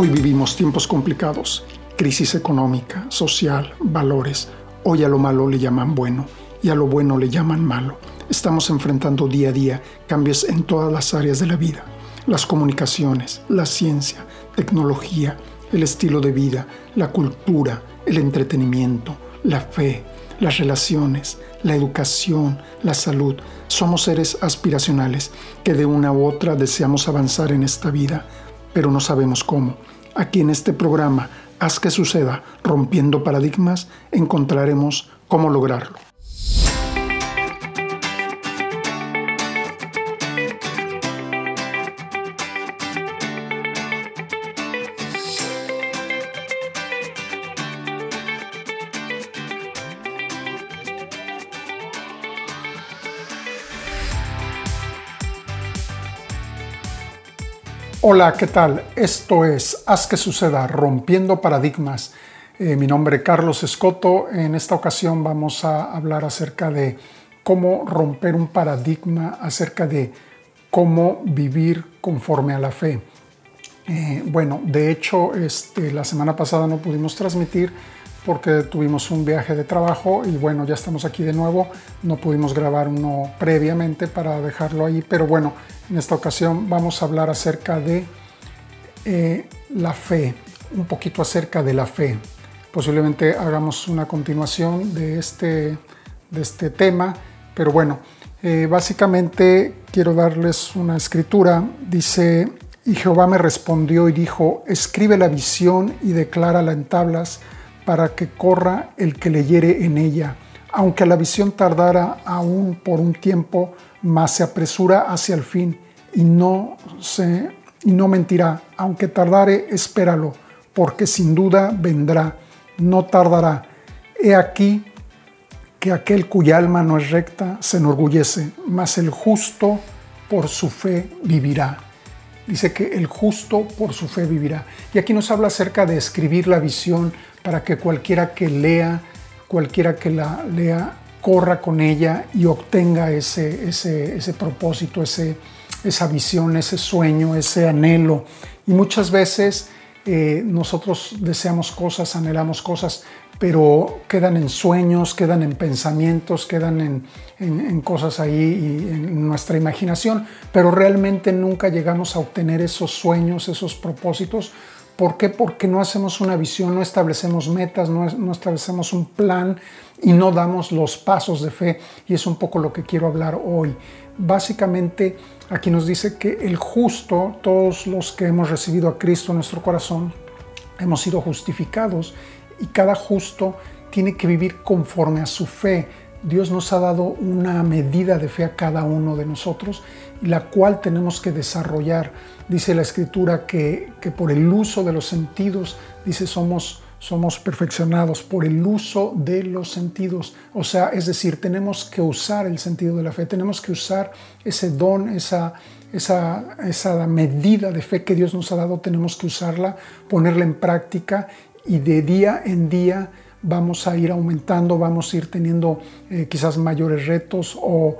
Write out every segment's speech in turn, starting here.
Hoy vivimos tiempos complicados, crisis económica, social, valores. Hoy a lo malo le llaman bueno y a lo bueno le llaman malo. Estamos enfrentando día a día cambios en todas las áreas de la vida. Las comunicaciones, la ciencia, tecnología, el estilo de vida, la cultura, el entretenimiento, la fe, las relaciones, la educación, la salud. Somos seres aspiracionales que de una u otra deseamos avanzar en esta vida pero no sabemos cómo. Aquí en este programa, Haz que suceda, rompiendo paradigmas, encontraremos cómo lograrlo. Hola, ¿qué tal? Esto es Haz que suceda, rompiendo paradigmas. Eh, mi nombre es Carlos Escoto. En esta ocasión vamos a hablar acerca de cómo romper un paradigma, acerca de cómo vivir conforme a la fe. Eh, bueno, de hecho, este, la semana pasada no pudimos transmitir porque tuvimos un viaje de trabajo y bueno, ya estamos aquí de nuevo. No pudimos grabar uno previamente para dejarlo ahí, pero bueno, en esta ocasión vamos a hablar acerca de eh, la fe, un poquito acerca de la fe. Posiblemente hagamos una continuación de este, de este tema, pero bueno, eh, básicamente quiero darles una escritura. Dice, y Jehová me respondió y dijo, escribe la visión y declárala en tablas para que corra el que leyere en ella. Aunque la visión tardara aún por un tiempo, mas se apresura hacia el fin y no se y no mentirá. Aunque tardare, espéralo, porque sin duda vendrá, no tardará. He aquí que aquel cuya alma no es recta se enorgullece, mas el justo por su fe vivirá. Dice que el justo por su fe vivirá. Y aquí nos habla acerca de escribir la visión para que cualquiera que lea, cualquiera que la lea, corra con ella y obtenga ese, ese, ese propósito, ese, esa visión, ese sueño, ese anhelo. Y muchas veces eh, nosotros deseamos cosas, anhelamos cosas, pero quedan en sueños, quedan en pensamientos, quedan en, en, cosas ahí en nuestra imaginación, pero realmente nunca llegamos a obtener esos sueños, esos propósitos. ¿Por qué? Porque no hacemos una visión, no establecemos metas, no, establecemos un plan y no damos los pasos de fe. Y es un poco lo que quiero hablar hoy. Básicamente, aquí nos dice que el justo, todos los que hemos recibido a Cristo en nuestro corazón, hemos sido justificados y cada justo tiene que vivir conforme a su fe. Dios nos ha dado una medida de fe a cada uno de nosotros, la cual tenemos que desarrollar. Dice la escritura que, que por el uso de los sentidos, dice, somos somos perfeccionados por el uso de los sentidos. O sea, es decir, tenemos que usar el sentido de la fe, tenemos que usar ese don, esa, esa, esa medida de fe que Dios nos ha dado, tenemos que usarla, ponerla en práctica y de día en día vamos a ir aumentando, vamos a ir teniendo eh, quizás mayores retos o,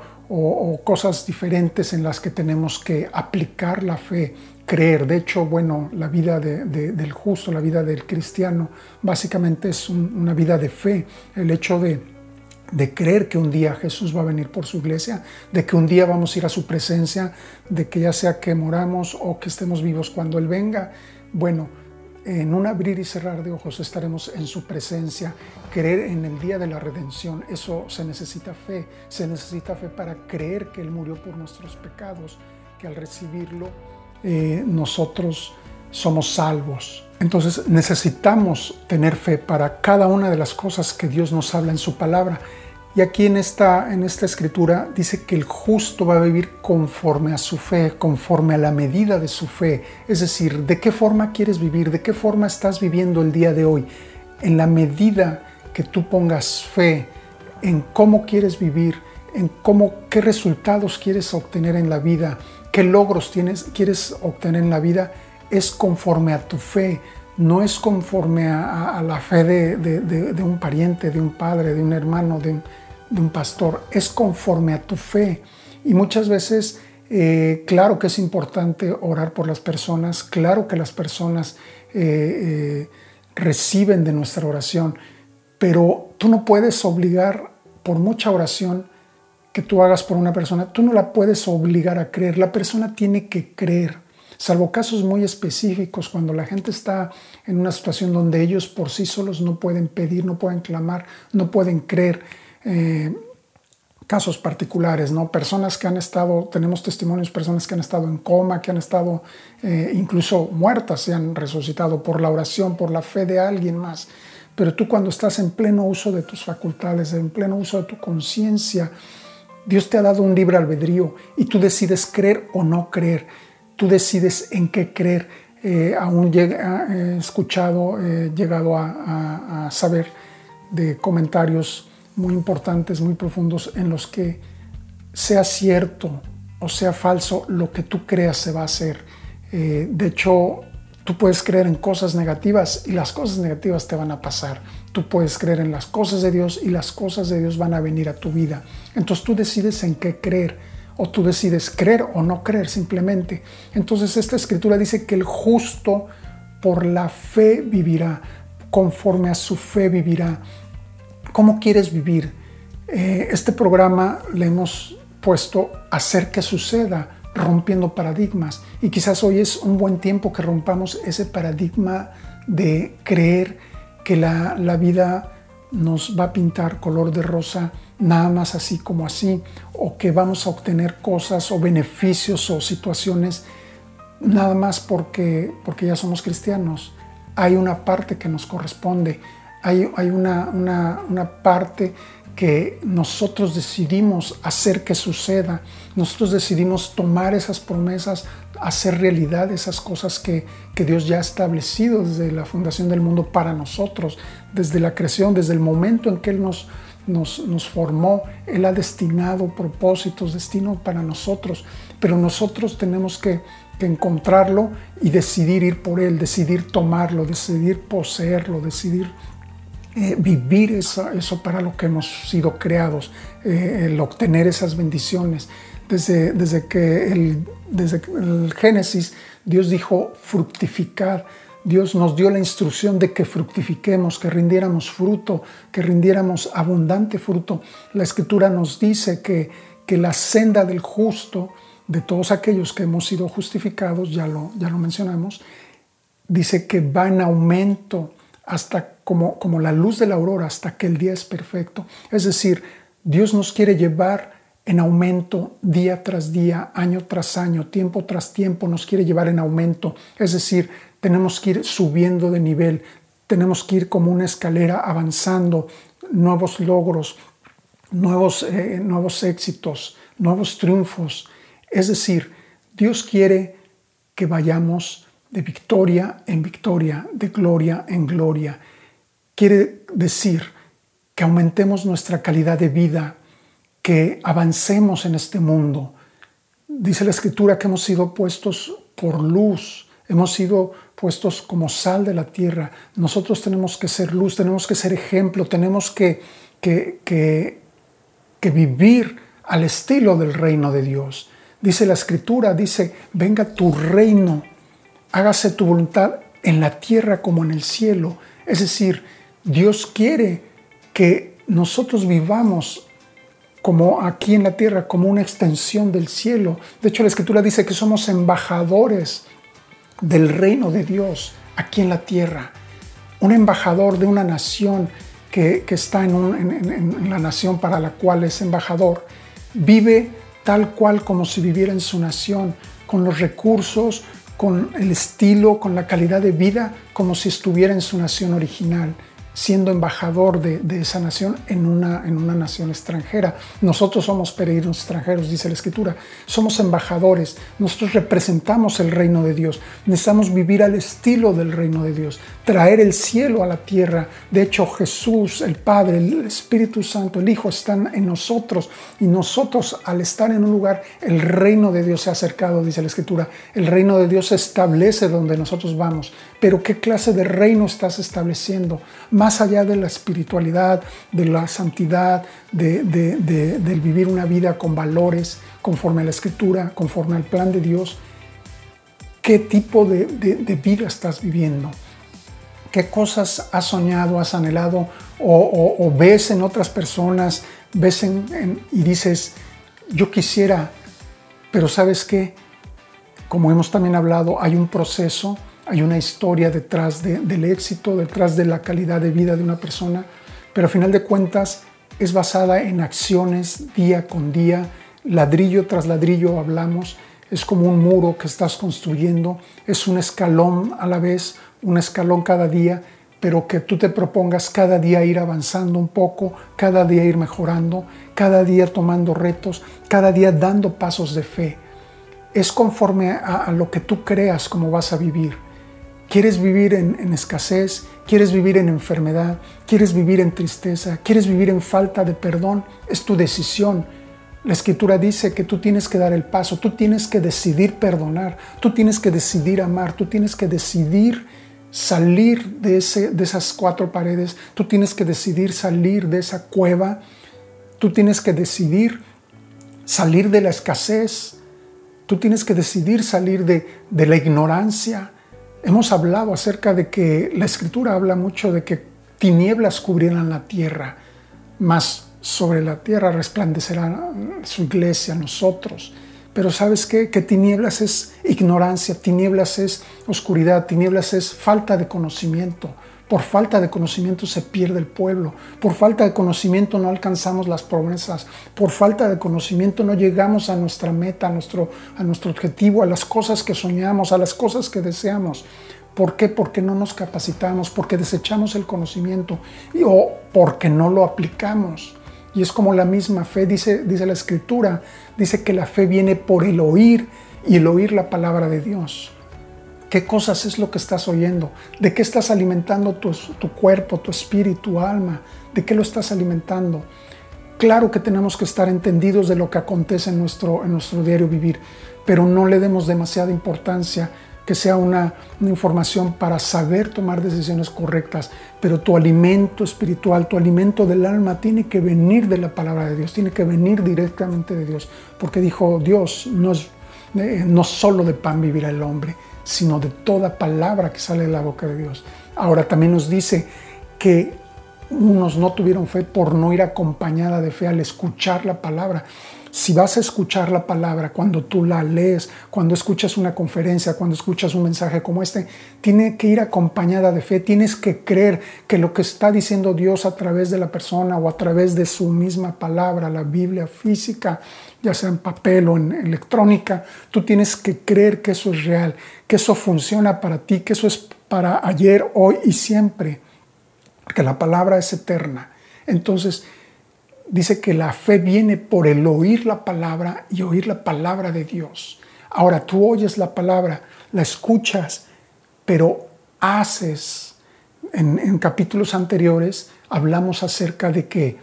cosas diferentes en las que tenemos que aplicar la fe, creer. De hecho, bueno, la vida del justo, la vida del cristiano, básicamente es una vida de fe. El hecho de creer que un día Jesús va a venir por su iglesia, de que un día vamos a ir a su presencia, de que ya sea que moramos o que estemos vivos cuando Él venga, bueno, en un abrir y cerrar de ojos estaremos en su presencia. Creer en el día de la redención, eso se necesita fe. Se necesita fe para creer que Él murió por nuestros pecados, que al recibirlo eh, nosotros somos salvos. Entonces necesitamos tener fe para cada una de las cosas que Dios nos habla en su palabra. Y aquí en esta, en esta escritura dice que el justo va a vivir conforme a su fe, conforme a la medida de su fe. Es decir, ¿de qué forma quieres vivir? ¿De qué forma estás viviendo el día de hoy? En la medida que tú pongas fe en cómo quieres vivir, en cómo, qué resultados quieres obtener en la vida, qué logros tienes, quieres obtener en la vida, es conforme a tu fe, no es conforme a, la fe de, un pariente, de un padre, de un hermano, de un, pastor, es conforme a tu fe. Y muchas veces, eh, claro que es importante orar por las personas, claro que las personas eh, reciben de nuestra oración. Pero tú no puedes obligar por mucha oración que tú hagas por una persona, tú no la puedes obligar a creer. La persona tiene que creer, salvo casos muy específicos, cuando la gente está en una situación donde ellos por sí solos no pueden pedir, no pueden clamar, no pueden creer. Eh, casos particulares, ¿no? Personas que han estado, tenemos testimonios, personas que han estado en coma, que han estado eh, incluso muertas, se han resucitado por la oración, por la fe de alguien más. Pero tú cuando estás en pleno uso de tus facultades, en pleno uso de tu conciencia, Dios te ha dado un libre albedrío y tú decides creer o no creer. Tú decides en qué creer. Eh, aún he escuchado, he llegado a saber de comentarios muy importantes, muy profundos, en los que sea cierto o sea falso, lo que tú creas se va a hacer. Eh, de hecho, tú puedes creer en cosas negativas y las cosas negativas te van a pasar. Tú puedes creer en las cosas de Dios y las cosas de Dios van a venir a tu vida. Entonces tú decides en qué creer o tú decides creer o no creer simplemente. Entonces esta escritura dice que el justo por la fe vivirá, conforme a su fe vivirá. ¿Cómo quieres vivir? Eh, este programa le hemos puesto hacer que suceda, rompiendo paradigmas. Y quizás hoy es un buen tiempo que rompamos ese paradigma de creer que la, la vida nos va a pintar color de rosa nada más así como así, o que vamos a obtener cosas o beneficios o situaciones nada más porque, porque ya somos cristianos. Hay una parte que nos corresponde hay, una, parte que nosotros decidimos hacer que suceda, nosotros decidimos tomar esas promesas, hacer realidad esas cosas que, Dios ya ha establecido desde la fundación del mundo para nosotros, desde la creación, desde el momento en que Él nos, nos, formó, Él ha destinado propósitos, destino para nosotros, pero nosotros tenemos que, encontrarlo y decidir ir por Él, decidir tomarlo, decidir poseerlo, decidir eh, vivir eso, para lo que hemos sido creados, eh, el obtener esas bendiciones. Desde, que desde el Génesis Dios dijo fructificar, Dios nos dio la instrucción de que fructifiquemos, que rindiéramos fruto, que rindiéramos abundante fruto. La escritura nos dice que, que la senda del justo, de todos aquellos que hemos sido justificados, ya lo, ya lo mencionamos, dice que va en aumento hasta como, como la luz de la aurora, hasta que el día es perfecto. Es decir, Dios nos quiere llevar en aumento día tras día, año tras año, tiempo tras tiempo, nos quiere llevar en aumento. Es decir, tenemos que ir subiendo de nivel, tenemos que ir como una escalera avanzando, nuevos logros, nuevos, eh, nuevos éxitos, nuevos triunfos. Es decir, Dios quiere que vayamos de victoria en victoria, de gloria en gloria. Quiere decir que aumentemos nuestra calidad de vida, que avancemos en este mundo. Dice la escritura que hemos sido puestos por luz, hemos sido puestos como sal de la tierra. Nosotros tenemos que ser luz, tenemos que ser ejemplo, tenemos que, que, que, vivir al estilo del reino de Dios. Dice la escritura, dice, venga tu reino hágase tu voluntad en la tierra como en el cielo. Es decir, Dios quiere que nosotros vivamos como aquí en la tierra, como una extensión del cielo. De hecho, la escritura dice que somos embajadores del reino de Dios aquí en la tierra. Un embajador de una nación que, está en, la nación para la cual es embajador, vive tal cual como si viviera en su nación, con los recursos, con el estilo, con la calidad de vida, como si estuviera en su nación original siendo embajador de, esa nación en una, en una nación extranjera. Nosotros somos peregrinos extranjeros, dice la Escritura. Somos embajadores. Nosotros representamos el reino de Dios. Necesitamos vivir al estilo del reino de Dios, traer el cielo a la tierra. De hecho, Jesús, el Padre, el Espíritu Santo, el Hijo están en nosotros y nosotros al estar en un lugar, el reino de Dios se ha acercado, dice la Escritura. El reino de Dios se establece donde nosotros vamos. Pero ¿qué clase de reino estás estableciendo? Más allá de la espiritualidad, de la santidad, de, del vivir una vida con valores, conforme a la escritura, conforme al plan de Dios. qué tipo de, vida estás viviendo, qué cosas has soñado, has anhelado o, ves en otras personas, ves y dices, yo quisiera, pero sabes qué, como hemos también hablado, hay un proceso, hay una historia detrás del éxito, detrás de la calidad de vida de una persona, pero al final de cuentas es basada en acciones día con día, ladrillo tras ladrillo hablamos, es como un muro que estás construyendo, es un escalón a la vez, un escalón cada día, pero que tú te propongas cada día ir avanzando un poco, cada día ir mejorando, cada día tomando retos, cada día dando pasos de fe. Es conforme a, lo que tú creas cómo vas a vivir. ¿Quieres vivir en, escasez? ¿Quieres vivir en enfermedad? ¿Quieres vivir en tristeza? ¿Quieres vivir en falta de perdón? Es tu decisión la escritura dice que tú tienes que dar el paso, tú tienes que decidir perdonar, tú tienes que decidir amar, tú tienes que decidir salir de, ese, de esas cuatro paredes, tú tienes que decidir salir de esa cueva, tú tienes que decidir salir de la escasez, tú tienes que decidir salir de, de la ignorancia. Hemos hablado acerca de que la escritura habla mucho de que tinieblas cubrieran la tierra, más sobre la tierra resplandecerá su iglesia, nosotros. Pero sabes qué? Que tinieblas es ignorancia, tinieblas es oscuridad, tinieblas es falta de conocimiento. Por falta de conocimiento se pierde el pueblo. Por falta de conocimiento no alcanzamos las promesas. Por falta de conocimiento no llegamos a nuestra meta, a nuestro, a nuestro objetivo, a las cosas que soñamos, a las cosas que deseamos. ¿Por qué? Porque no nos capacitamos, porque desechamos el conocimiento o porque no lo aplicamos. Y es como la misma fe, dice, dice la escritura, dice que la fe viene por el oír y el oír la palabra de Dios. ¿Qué cosas es lo que estás oyendo? ¿De qué estás alimentando tu, cuerpo, tu espíritu, tu alma? ¿De qué lo estás alimentando? Claro que tenemos que estar entendidos de lo que acontece en nuestro, en nuestro diario vivir, pero no le demos demasiada importancia que sea una, información para saber tomar decisiones correctas, pero tu alimento espiritual, tu alimento del alma tiene que venir de la palabra de Dios, tiene que venir directamente de Dios, porque dijo Dios, no, es, eh, no solo de pan vivirá el hombre, sino de toda palabra que sale de la boca de Dios. Ahora también nos dice que unos no tuvieron fe por no ir acompañada de fe al escuchar la palabra. Si vas a escuchar la palabra, cuando tú la lees, cuando escuchas una conferencia, cuando escuchas un mensaje como este, tiene que ir acompañada de fe. Tienes que creer que lo que está diciendo Dios a través de la persona o a través de su misma palabra, la Biblia física, ya sea en papel o en electrónica, tú tienes que creer que eso es real, que eso funciona para ti, que eso es para ayer, hoy y siempre, porque la palabra es eterna. Entonces, dice que la fe viene por el oír la palabra y oír la palabra de Dios. Ahora tú oyes la palabra, la escuchas, pero haces. En, capítulos anteriores hablamos acerca de que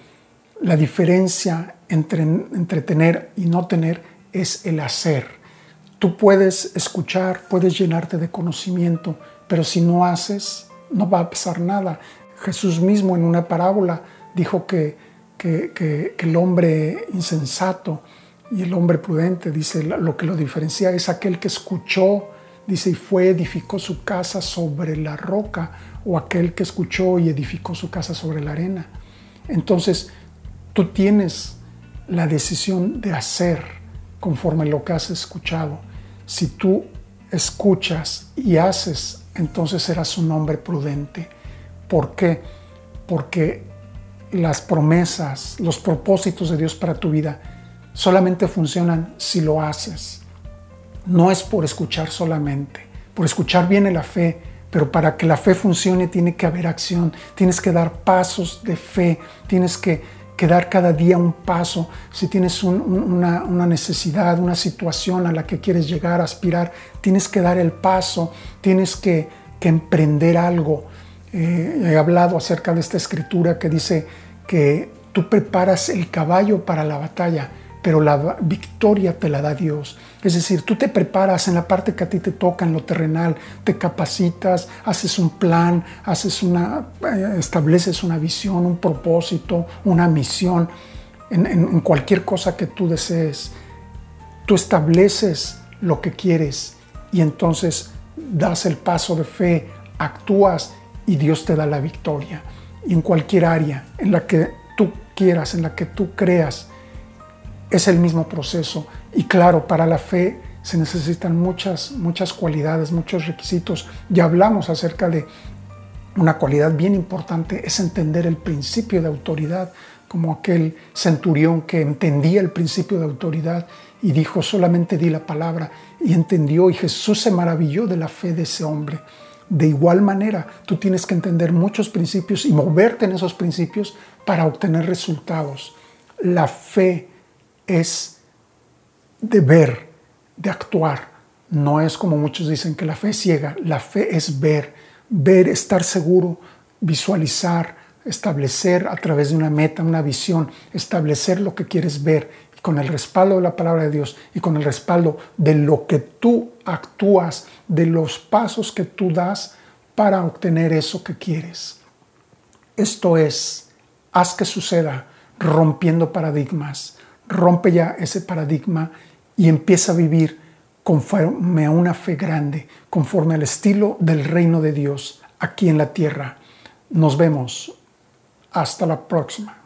la diferencia entre, entre tener y no tener es el hacer. Tú puedes escuchar, puedes llenarte de conocimiento, pero si no haces, no va a pasar nada. Jesús mismo en una parábola dijo que que, el hombre insensato y el hombre prudente, dice, lo que lo diferencia es aquel que escuchó, dice, y fue, edificó su casa sobre la roca, o aquel que escuchó y edificó su casa sobre la arena. Entonces, tú tienes la decisión de hacer conforme lo que has escuchado. Si tú escuchas y haces, entonces serás un hombre prudente. ¿Por qué? Porque las promesas, los propósitos de Dios para tu vida solamente funcionan si lo haces. No es por escuchar solamente. Por escuchar viene la fe, pero para que la fe funcione tiene que haber acción. Tienes que dar pasos de fe. Tienes que, dar cada día un paso. Si tienes una, necesidad, una situación a la que quieres llegar, aspirar, tienes que dar el paso. Tienes que, que emprender algo. Eh, he hablado acerca de esta escritura que dice que tú preparas el caballo para la batalla, pero la victoria te la da Dios. Es decir, tú te preparas en la parte que a ti te toca, en lo terrenal, te capacitas, haces un plan, haces una, eh, estableces una visión, un propósito, una misión, en cualquier cosa que tú desees. Tú estableces lo que quieres y entonces das el paso de fe, actúas y Dios te da la victoria. Y en cualquier área en la que tú quieras, en la que tú creas, es el mismo proceso. Y claro, para la fe se necesitan muchas, muchas cualidades, muchos requisitos. Ya hablamos acerca de una cualidad bien importante, es entender el principio de autoridad, como aquel centurión que entendía el principio de autoridad y dijo, solamente di la palabra y entendió y Jesús se maravilló de la fe de ese hombre. De igual manera, tú tienes que entender muchos principios y moverte en esos principios para obtener resultados. La fe es de ver, de actuar. No es como muchos dicen que la fe es ciega. La fe es ver, ver, estar seguro, visualizar, establecer a través de una meta, una visión, establecer lo que quieres ver y con el respaldo de la palabra de Dios y con el respaldo de lo que tú actúas, de los pasos que tú das para obtener eso que quieres. Esto es, haz que suceda rompiendo paradigmas. Rompe ya ese paradigma y empieza a vivir conforme a una fe grande, conforme al estilo del reino de Dios aquí en la tierra. Nos vemos hasta la próxima.